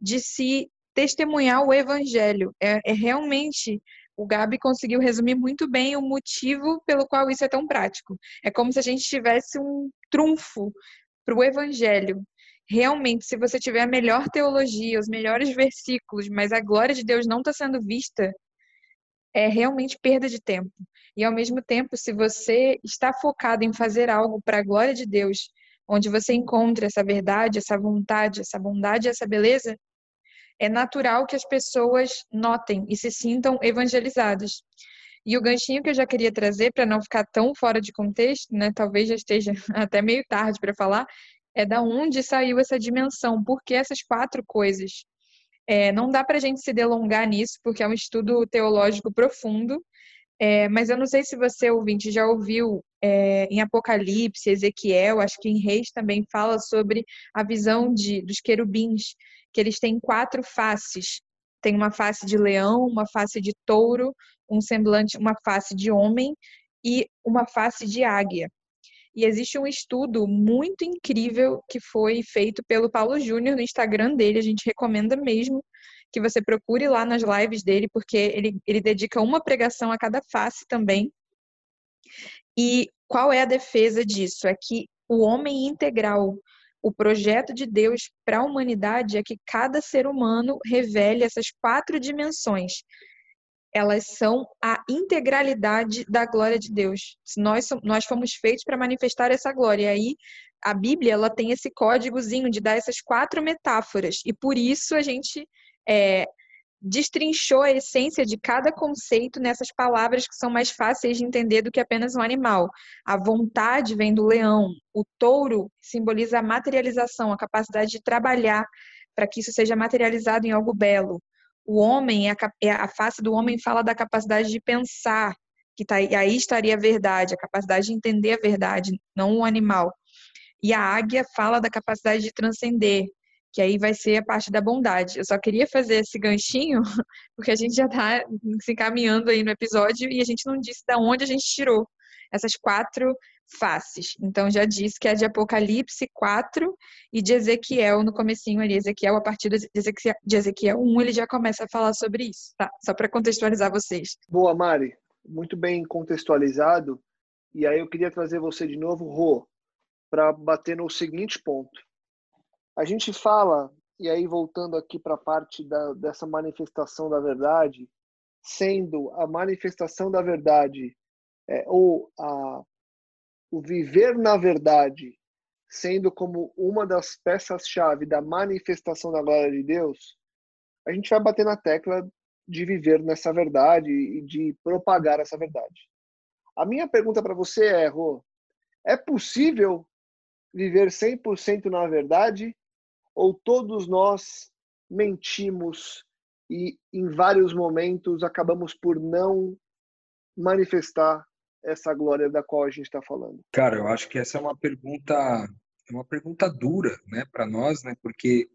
Speaker 4: de se testemunhar o evangelho. É, é realmente o Gabi conseguiu resumir muito bem o motivo pelo qual isso é tão prático. É como se a gente tivesse um trunfo para o evangelho. Realmente, se você tiver a melhor teologia, os melhores versículos, mas a glória de Deus não está sendo vista, é realmente perda de tempo. E ao mesmo tempo, se você está focado em fazer algo para a glória de Deus, onde você encontra essa verdade, essa vontade, essa bondade, essa beleza, é natural que as pessoas notem e se sintam evangelizadas. E o ganchinho que eu já queria trazer, para não ficar tão fora de contexto, né, talvez já esteja [LAUGHS] até meio tarde para falar, é da onde saiu essa dimensão, por que essas quatro coisas. É, não dá para a gente se delongar nisso, porque é um estudo teológico profundo, é, mas eu não sei se você, ouvinte, já ouviu é, em Apocalipse, Ezequiel, acho que em Reis também fala sobre a visão de, dos querubins, que eles têm quatro faces. Tem uma face de leão, uma face de touro, um semblante, uma face de homem e uma face de águia. E existe um estudo muito incrível que foi feito pelo Paulo Júnior no Instagram dele, a gente recomenda mesmo que você procure lá nas lives dele, porque ele, ele dedica uma pregação a cada face também. E qual é a defesa disso? É que o homem integral, o projeto de Deus para a humanidade é que cada ser humano revele essas quatro dimensões. Elas são a integralidade da glória de Deus. Nós, nós fomos feitos para manifestar essa glória. E aí, a Bíblia ela tem esse códigozinho de dar essas quatro metáforas. E por isso a gente é, destrinchou a essência de cada conceito nessas palavras que são mais fáceis de entender do que apenas um animal. A vontade vem do leão, o touro simboliza a materialização, a capacidade de trabalhar para que isso seja materializado em algo belo. O homem, a, é a face do homem fala da capacidade de pensar, que tá, aí estaria a verdade, a capacidade de entender a verdade, não o animal. E a águia fala da capacidade de transcender, que aí vai ser a parte da bondade. Eu só queria fazer esse ganchinho, [LAUGHS] porque a gente já está se encaminhando aí no episódio e a gente não disse de onde a gente tirou essas quatro faces. Então já disse que é de Apocalipse 4 e de Ezequiel no comecinho ali, Ezequiel a partir de Ezequiel, de Ezequiel 1, ele já começa a falar sobre isso, tá? Só para contextualizar vocês.
Speaker 2: Boa, Mari, muito bem contextualizado. E aí eu queria trazer você de novo, Rô, para bater no seguinte ponto. A gente fala, e aí voltando aqui para a parte da, dessa manifestação da verdade, sendo a manifestação da verdade é, ou a, o viver na verdade sendo como uma das peças-chave da manifestação da glória de Deus, a gente vai bater na tecla de viver nessa verdade e de propagar essa verdade. A minha pergunta para você é, Rô, é possível viver 100% na verdade ou todos nós mentimos e em vários momentos acabamos por não manifestar essa glória da qual a gente está falando?
Speaker 3: Cara, eu acho que essa é uma pergunta, é uma pergunta dura, né, para nós, né, porque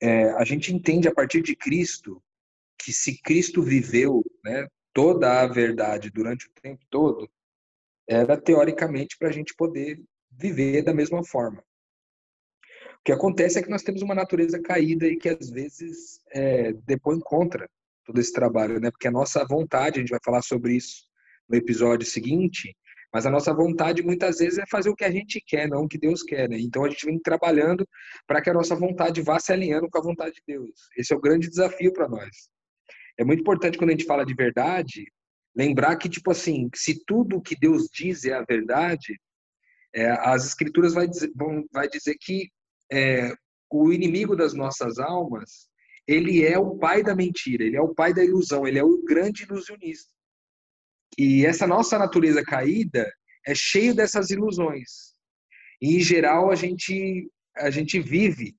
Speaker 3: é, a gente entende a partir de Cristo que se Cristo viveu, né, toda a verdade durante o tempo todo, era teoricamente para a gente poder viver da mesma forma. O que acontece é que nós temos uma natureza caída e que às vezes é, depõe contra todo esse trabalho, né? Porque a nossa vontade, a gente vai falar sobre isso no episódio seguinte, mas a nossa vontade muitas vezes é fazer o que a gente quer, não o que Deus quer, né? Então a gente vem trabalhando para que a nossa vontade vá se alinhando com a vontade de Deus. Esse é o grande desafio para nós. É muito importante quando a gente fala de verdade, lembrar que tipo assim, se tudo que Deus diz é a verdade, é, as escrituras vai dizer, vão, vai dizer que é, o inimigo das nossas almas, ele é o pai da mentira, ele é o pai da ilusão, ele é o grande ilusionista. E essa nossa natureza caída é cheio dessas ilusões. E, em geral, a gente, a gente vive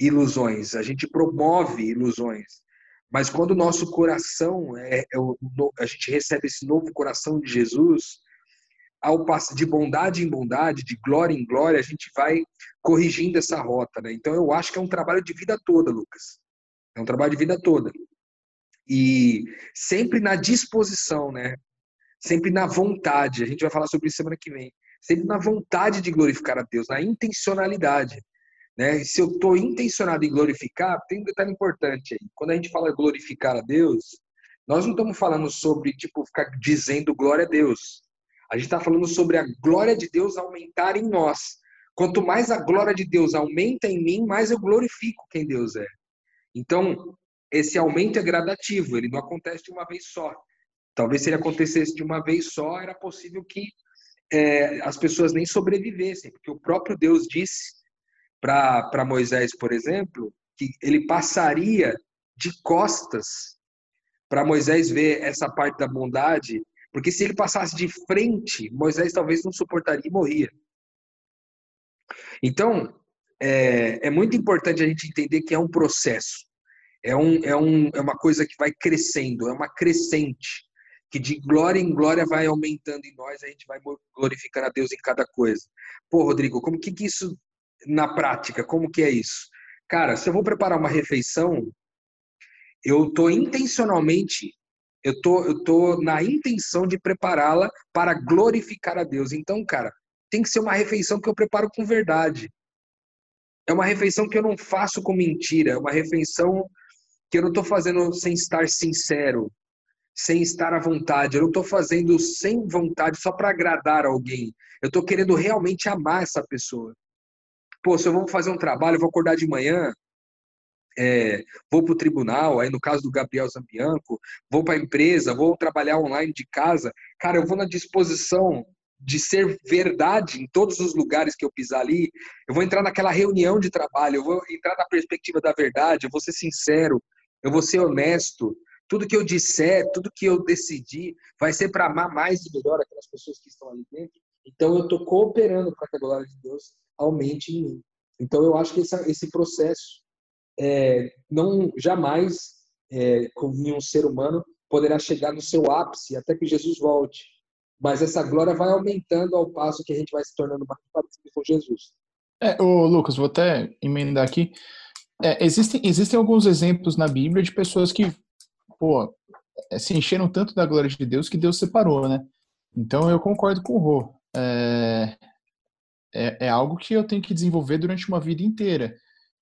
Speaker 3: ilusões, a gente promove ilusões. Mas quando o nosso coração, é, é a gente recebe esse novo coração de Jesus, ao passo de bondade em bondade, de glória em glória, a gente vai corrigindo essa rota, né? Então eu acho que é um trabalho de vida toda, Lucas. É um trabalho de vida toda. E sempre na disposição, né? Sempre na vontade. A gente vai falar sobre isso semana que vem. Sempre na vontade de glorificar a Deus, na intencionalidade. Né? Se eu estou intencionado em glorificar, tem um detalhe importante aí. Quando a gente fala glorificar a Deus, nós não estamos falando sobre tipo ficar dizendo glória a Deus. A gente está falando sobre a glória de Deus aumentar em nós. Quanto mais a glória de Deus aumenta em mim, mais eu glorifico quem Deus é. Então, esse aumento é gradativo, ele não acontece de uma vez só. Talvez se ele acontecesse de uma vez só, era possível que é, as pessoas nem sobrevivessem, porque o próprio Deus disse para Moisés, por exemplo, que ele passaria de costas para Moisés ver essa parte da bondade porque se ele passasse de frente, Moisés talvez não suportaria e morria. Então, é, é muito importante a gente entender que é um processo. É, um, é, um, é uma coisa que vai crescendo, é uma crescente, que de glória em glória vai aumentando em nós, a gente vai glorificar a Deus em cada coisa. Pô, Rodrigo, como que, que isso na prática, como que é isso? Cara, se eu vou preparar uma refeição, eu estou intencionalmente eu tô, eu tô na intenção de prepará-la para glorificar a Deus. Então, cara, tem que ser uma refeição que eu preparo com verdade. É uma refeição que eu não faço com mentira. É uma refeição que eu não estou fazendo sem estar sincero, sem estar à vontade. Eu não estou fazendo sem vontade só para agradar alguém. Eu estou querendo realmente amar essa pessoa. Pô, se eu vou fazer um trabalho, vou acordar de manhã, é, vou para o tribunal, aí no caso do Gabriel Zambianco, vou para a empresa, vou trabalhar online de casa, cara, eu vou na disposição de ser verdade em todos os lugares que eu pisar ali, eu vou entrar naquela reunião de trabalho, eu vou entrar na perspectiva da verdade, eu vou ser sincero, eu vou ser honesto, tudo que eu disser, tudo que eu decidir, vai ser para amar mais e melhor aquelas pessoas que estão ali dentro. Então eu estou cooperando para que a glória de Deus aumente em mim. Então eu acho que esse, esse processo é, não jamais, é, como nenhum ser humano, poderá chegar no seu ápice até que Jesus volte. Mas essa glória vai aumentando ao passo que a gente vai se tornando mais parecido com Jesus.
Speaker 5: É, ô, Lucas, vou até emendar aqui. É, existem, existem alguns exemplos na Bíblia de pessoas que, pô, se encheram tanto da glória de Deus que Deus separou, né? Então eu concordo com o Rô. é, é, é, algo que eu tenho que desenvolver durante uma vida inteira.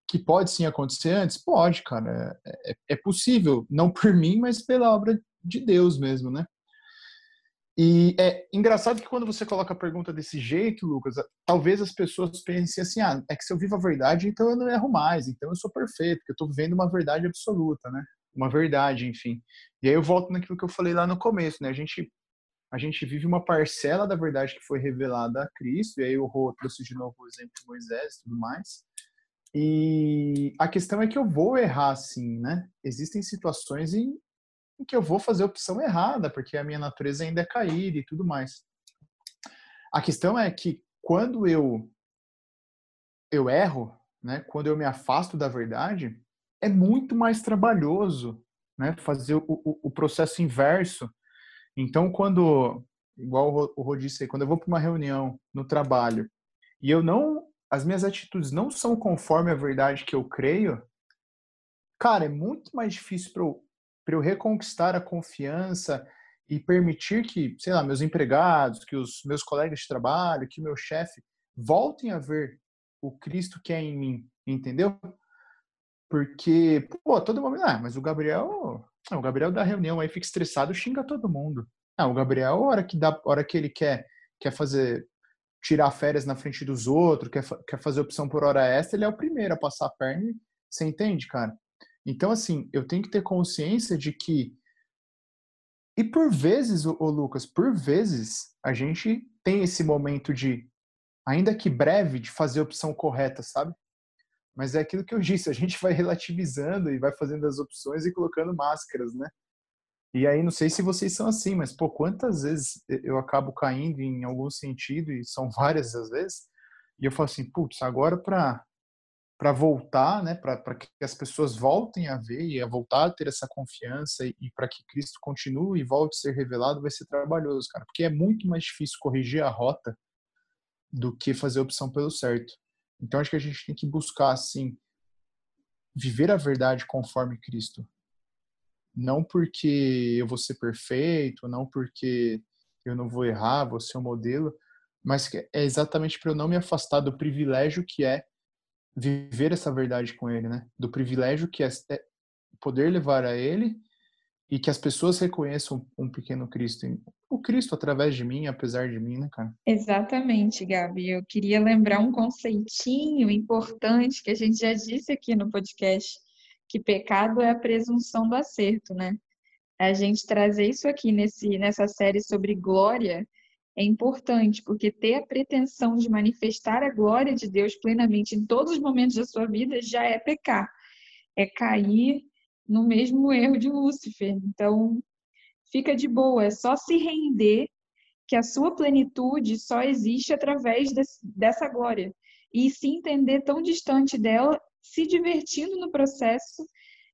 Speaker 5: Que pode sim acontecer antes? Pode, cara. É, é, é possível. Não por mim, mas pela obra de Deus mesmo, né? E é engraçado que quando você coloca a pergunta desse jeito, Lucas, talvez as pessoas pensem assim: ah, é que se eu vivo a verdade, então eu não erro mais, então eu sou perfeito, porque eu estou vivendo uma verdade absoluta, né? Uma verdade, enfim. E aí eu volto naquilo que eu falei lá no começo, né? A gente, a gente vive uma parcela da verdade que foi revelada a Cristo, e aí o Rô trouxe de novo o exemplo de Moisés e tudo mais. E a questão é que eu vou errar, sim, né? Existem situações em, em que eu vou fazer a opção errada, porque a minha natureza ainda é caída e tudo mais. A questão é que quando eu eu erro, né, quando eu me afasto da verdade, é muito mais trabalhoso, né, fazer o, o, o processo inverso. Então, quando, igual o Rô disse aí, quando eu vou para uma reunião no trabalho e eu não, as minhas atitudes não são conforme a verdade que eu creio, cara, é muito mais difícil para eu eu reconquistar a confiança e permitir que, sei lá, meus empregados, que os meus colegas de trabalho, que meu chefe voltem a ver o Cristo que é em mim, entendeu? Porque, pô, todo mundo, ah, mas o Gabriel, o Gabriel da reunião aí fica estressado, xinga todo mundo. Ah, o Gabriel, a hora que dá, a hora que ele quer, quer fazer tirar férias na frente dos outros, quer, quer fazer opção por hora extra, ele é o primeiro a passar a perna. Você entende, cara? Então, assim, eu tenho que ter consciência de que. E por vezes, ô, Lucas, por vezes, a gente tem esse momento de, ainda que breve, de fazer a opção correta, sabe? Mas é aquilo que eu disse, a gente vai relativizando e vai fazendo as opções e colocando máscaras, né? E aí, não sei se vocês são assim, mas, pô, quantas vezes eu acabo caindo em algum sentido, e são [LAUGHS] várias as vezes, e eu falo assim, putz, agora para para voltar, né, para que as pessoas voltem a ver e a voltar a ter essa confiança e, e para que Cristo continue e volte a ser revelado, vai ser trabalhoso, cara, porque é muito mais difícil corrigir a rota do que fazer a opção pelo certo. Então acho que a gente tem que buscar assim viver a verdade conforme Cristo. Não porque eu vou ser perfeito, não porque eu não vou errar, vou ser um modelo, mas é exatamente para eu não me afastar do privilégio que é viver essa verdade com ele, né? Do privilégio que é, é poder levar a ele e que as pessoas reconheçam um pequeno Cristo, o Cristo através de mim, apesar de mim, né, cara?
Speaker 4: Exatamente, Gabi. Eu queria lembrar um conceitinho importante que a gente já disse aqui no podcast, que pecado é a presunção do acerto, né? A gente trazer isso aqui nesse, nessa série sobre glória é importante, porque ter a pretensão de manifestar a glória de Deus plenamente em todos os momentos da sua vida já é pecar, é cair no mesmo [LAUGHS] erro de Lúcifer. Então, fica de boa, é só se render que a sua plenitude só existe através desse, dessa glória. E se entender tão distante dela, se divertindo no processo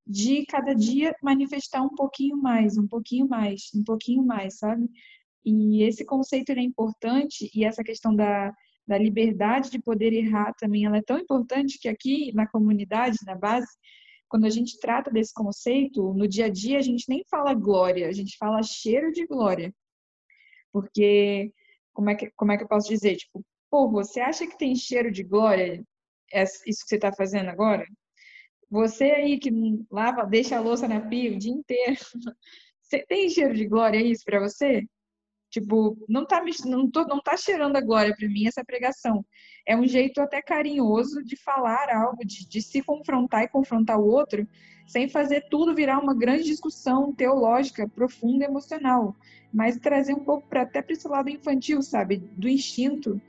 Speaker 4: de cada dia manifestar um pouquinho mais, um pouquinho mais, um pouquinho mais, sabe? E esse conceito é importante e essa questão da, da liberdade de poder errar também ela é tão importante que aqui na comunidade, na base, quando a gente trata desse conceito, no dia a dia a gente nem fala glória, a gente fala cheiro de glória. Porque, como é que, como é que eu posso dizer? Tipo, pô, você acha que tem cheiro de glória? É isso que você está fazendo agora? Você aí que lava, deixa a louça na pia o dia inteiro, [LAUGHS] você tem cheiro de glória isso para você? Tipo, não tá, não, tô, não tá cheirando a glória para mim essa pregação. É um jeito até carinhoso de falar algo, de, de se confrontar e confrontar o outro, sem fazer tudo virar uma grande discussão teológica, profunda, emocional, mas trazer um pouco para até para esse lado infantil, sabe, do instinto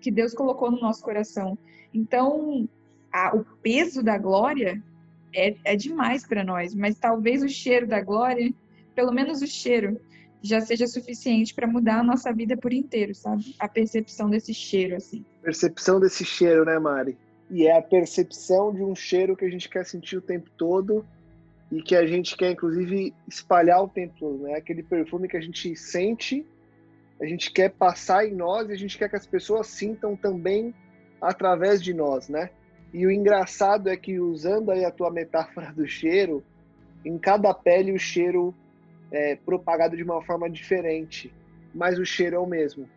Speaker 4: que Deus colocou no nosso coração. Então, a, o peso da glória é, é demais para nós, mas talvez o cheiro da glória, pelo menos o cheiro, já seja suficiente para mudar a nossa vida por inteiro, sabe? A percepção desse cheiro, assim.
Speaker 2: Percepção desse cheiro, né, Mari? E é a percepção de um cheiro que a gente quer sentir o tempo todo e que a gente quer, inclusive, espalhar o tempo todo, né? Aquele perfume que a gente sente, a gente quer passar em nós e a gente quer que as pessoas sintam também através de nós, né? E o engraçado é que, usando aí a tua metáfora do cheiro, em cada pele o cheiro é, propagado de uma forma diferente, mas o cheiro é o mesmo.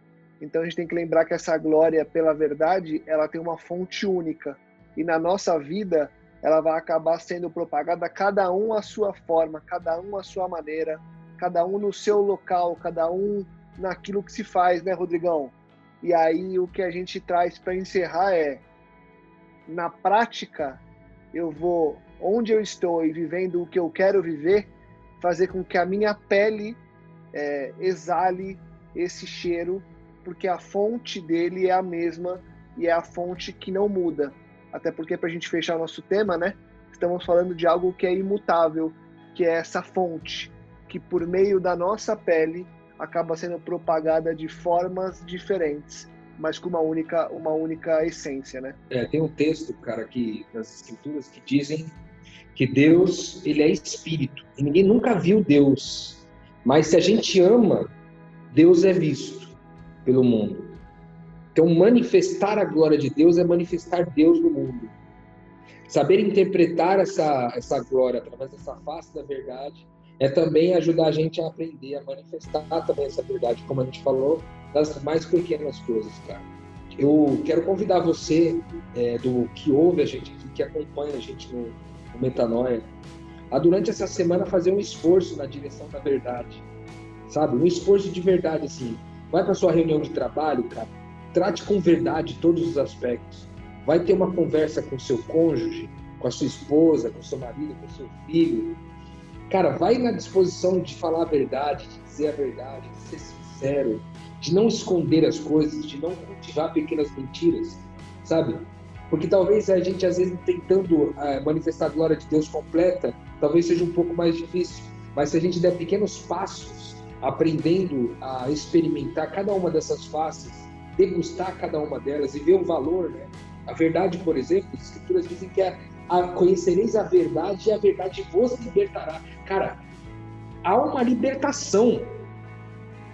Speaker 2: Então a gente tem que lembrar que essa glória pela verdade, ela tem uma fonte única. E na nossa vida, ela vai acabar sendo propagada cada um à sua forma, cada um à sua maneira, cada um no seu local, cada um naquilo que se faz, né, Rodrigão? E aí o que a gente traz para encerrar é na prática eu vou onde eu estou e vivendo o que eu quero viver, fazer com que a minha pele é, exale esse cheiro, porque a fonte dele é a mesma e é a fonte que não muda. Até porque, para a gente fechar o nosso tema, né? Estamos falando de algo que é imutável, que é essa fonte, que por meio da nossa pele acaba sendo propagada de formas diferentes, mas com uma única, uma única essência, né?
Speaker 3: É, tem um texto, cara, que nas escrituras que dizem que Deus, ele é espírito. E ninguém nunca viu Deus. Mas se a gente ama, Deus é visto pelo mundo. Então, manifestar a glória de Deus é manifestar Deus no mundo. Saber interpretar essa, essa glória através dessa face da verdade é também ajudar a gente a aprender a manifestar também essa verdade, como a gente falou, das mais pequenas coisas, cara. Eu quero convidar você, é, do que ouve a gente que acompanha a gente no, no Metanoia, a durante essa semana fazer um esforço na direção da verdade, sabe? Um esforço de verdade, assim. Vai para sua reunião de trabalho, cara, trate com verdade todos os aspectos. Vai ter uma conversa com seu cônjuge, com a sua esposa, com seu marido, com seu filho. Cara, vai na disposição de falar a verdade, de dizer a verdade, de ser sincero, de não esconder as coisas, de não cultivar pequenas mentiras, sabe? Porque talvez a gente, às vezes, tentando uh, manifestar a glória de Deus completa, talvez seja um pouco mais difícil. Mas se a gente der pequenos passos, aprendendo a experimentar cada uma dessas faces, degustar cada uma delas e ver o valor, né? A verdade, por exemplo, as escrituras dizem que é a, conhecereis a verdade e a verdade vos libertará. Cara, há uma libertação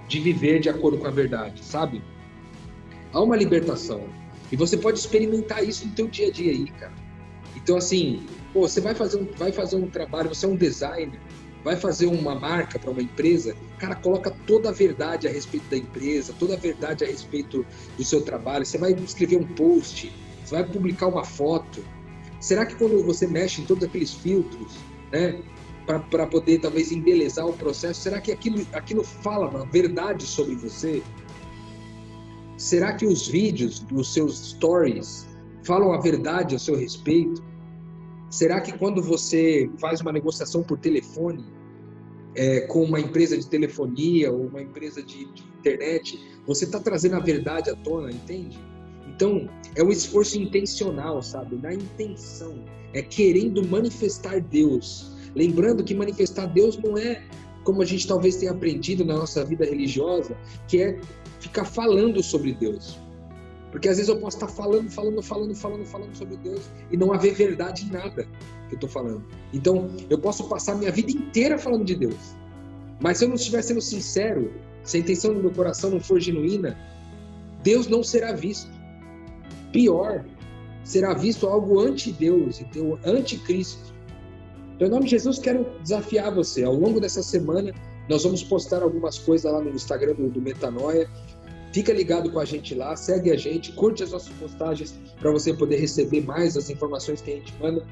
Speaker 3: de viver de acordo com a verdade, sabe? Há uma libertação. E você pode experimentar isso no teu dia a dia aí, cara. Então, assim, pô, você vai fazer um, vai fazer um trabalho, você é um designer, vai fazer uma marca para uma empresa, cara, coloca toda a verdade a respeito da empresa, toda a verdade a respeito do seu trabalho. Você vai escrever um post, você vai publicar uma foto. Será que quando você mexe em todos aqueles filtros, né, para poder talvez embelezar o processo, será que aquilo, aquilo fala uma verdade sobre você? Será que os vídeos dos seus stories falam a verdade a seu respeito? Será que quando você faz uma negociação por telefone é, com uma empresa de telefonia ou uma empresa de, de internet, você está trazendo a verdade à tona, entende? Então, é um esforço intencional, sabe? Na intenção. É querendo manifestar Deus. Lembrando que manifestar Deus não é como a gente talvez tenha aprendido na nossa vida religiosa, que é ficar falando sobre Deus. Porque às vezes eu posso estar falando, falando, falando, falando, falando sobre Deus e não haver verdade em nada que eu estou falando. Então, eu posso passar minha vida inteira falando de Deus. Mas se eu não estiver sendo sincero, se a intenção do meu coração não for genuína, Deus não será visto. Pior, será visto algo anti-Deus, então, anti-Cristo. Então, em nome de Jesus, quero desafiar você. Ao longo dessa semana, nós vamos postar algumas coisas lá no Instagram do, do Metanoia. Fica ligado com a gente lá, segue a gente, curte as nossas postagens para você poder receber mais as informações que a gente manda.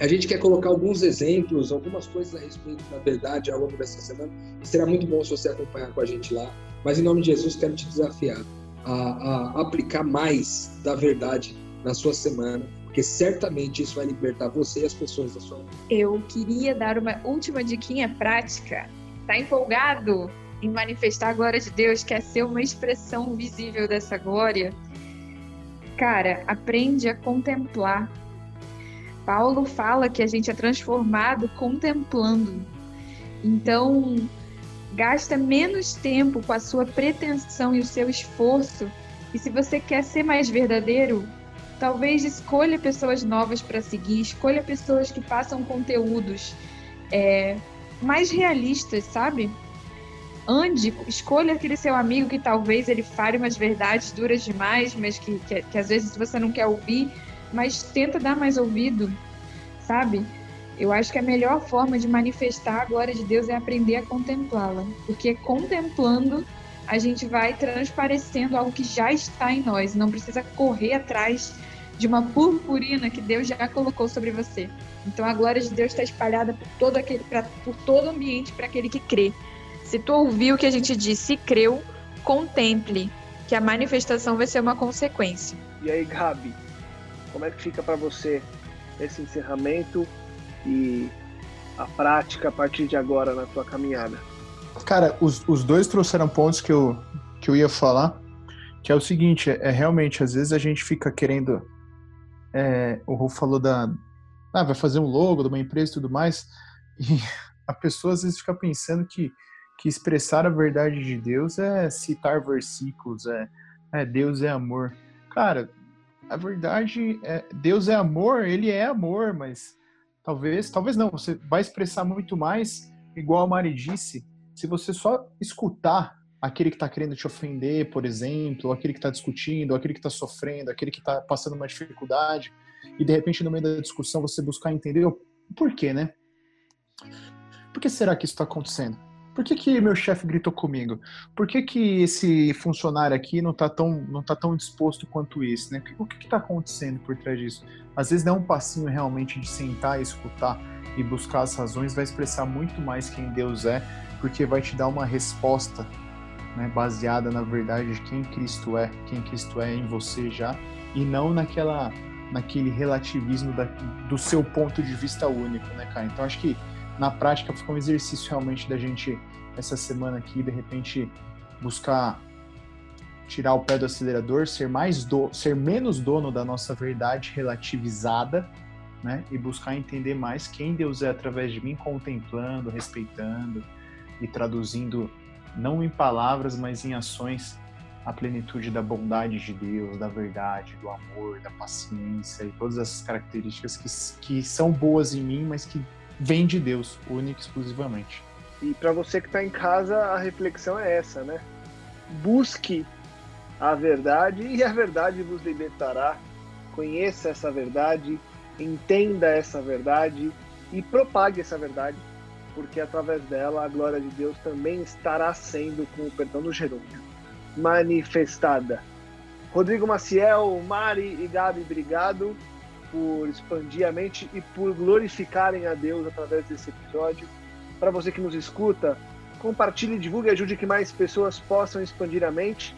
Speaker 3: A gente quer colocar alguns exemplos, algumas coisas a respeito da verdade ao longo dessa semana. Será muito bom se você acompanhar com a gente lá. Mas em nome de Jesus, quero te desafiar a, a aplicar mais da verdade na sua semana, porque certamente isso vai libertar você e as pessoas da sua vida.
Speaker 4: Eu queria dar uma última diquinha prática. Tá empolgado? Em manifestar a glória de Deus, quer ser uma expressão visível dessa glória, cara, aprende a contemplar. Paulo fala que a gente é transformado contemplando. Então, gasta menos tempo com a sua pretensão e o seu esforço. E se você quer ser mais verdadeiro, talvez escolha pessoas novas para seguir, escolha pessoas que façam conteúdos é, mais realistas, sabe? Ande, escolha aquele seu amigo que talvez ele fale umas verdades duras demais, mas que, que, que às vezes você não quer ouvir, mas tenta dar mais ouvido, sabe? Eu acho que a melhor forma de manifestar a glória de Deus é aprender a contemplá-la, porque contemplando a gente vai transparecendo algo que já está em nós, não precisa correr atrás de uma purpurina que Deus já colocou sobre você. Então a glória de Deus está espalhada por todo aquele, pra, por todo o ambiente para aquele que crê. Se tu ouviu o que a gente disse e creu, contemple que a manifestação vai ser uma consequência.
Speaker 2: E aí, Gabi, como é que fica para você esse encerramento e a prática a partir de agora na tua caminhada?
Speaker 5: Cara, os, os dois trouxeram pontos que eu, que eu ia falar, que é o seguinte, é, é realmente, às vezes a gente fica querendo é, o Rolf falou da. Ah, vai fazer um logo de uma empresa e tudo mais. [LAUGHS] E a pessoa às vezes fica pensando que, que expressar a verdade de Deus é citar versículos, é, é Deus é amor. Cara, a verdade é Deus é amor, ele é amor, mas talvez, talvez não, você vai expressar muito mais, igual a Mari disse, se você só escutar aquele que está querendo te ofender, por exemplo, ou aquele que está discutindo, ou aquele que está sofrendo, aquele que está passando uma dificuldade, e de repente no meio da discussão você buscar entender o porquê, né? Por que será que isso está acontecendo? Por que, que meu chefe gritou comigo? Por que, que esse funcionário aqui não está tão, não tá tão disposto quanto esse? Né? O que está acontecendo por trás disso? Às vezes, dar um passinho realmente de sentar escutar e buscar as razões vai expressar muito mais quem Deus é, porque vai te dar uma resposta né, baseada na verdade de quem Cristo é, quem Cristo é em você já, e não naquela naquele relativismo da, do seu ponto de vista único, né, cara? Então acho que na prática fica um exercício realmente da gente essa semana aqui de repente buscar tirar o pé do acelerador, ser mais do, ser menos dono da nossa verdade relativizada, né? E buscar entender mais quem Deus é através de mim, contemplando, respeitando e traduzindo não em palavras, mas em ações, a plenitude da bondade de Deus, da verdade, do amor, da paciência e todas essas características que, que são boas em mim, mas que vêm de Deus, única e exclusivamente.
Speaker 2: E para você que está em casa, a reflexão é essa, né? Busque a verdade e a verdade vos libertará. Conheça essa verdade, entenda essa verdade e propague essa verdade porque através dela a glória de Deus também estará sendo, com o perdão do gerúndio, manifestada. Rodrigo Maciel, Mari e Gabi, obrigado por expandir a mente e por glorificarem a Deus através desse episódio. Para você que nos escuta, compartilhe, divulgue e ajude que mais pessoas possam expandir a mente.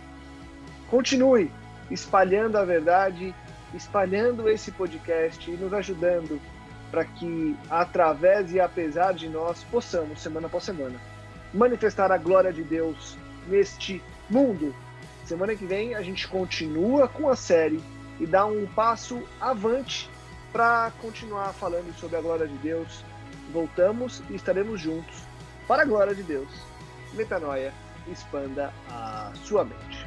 Speaker 2: Continue espalhando a verdade, espalhando esse podcast e nos ajudando para que, através e apesar de nós, possamos, semana após semana, manifestar a glória de Deus neste mundo. Semana que vem a gente continua com a série e dá um passo avante para continuar falando sobre a glória de Deus. Voltamos e estaremos juntos para a glória de Deus. Metanoia, expanda a sua mente.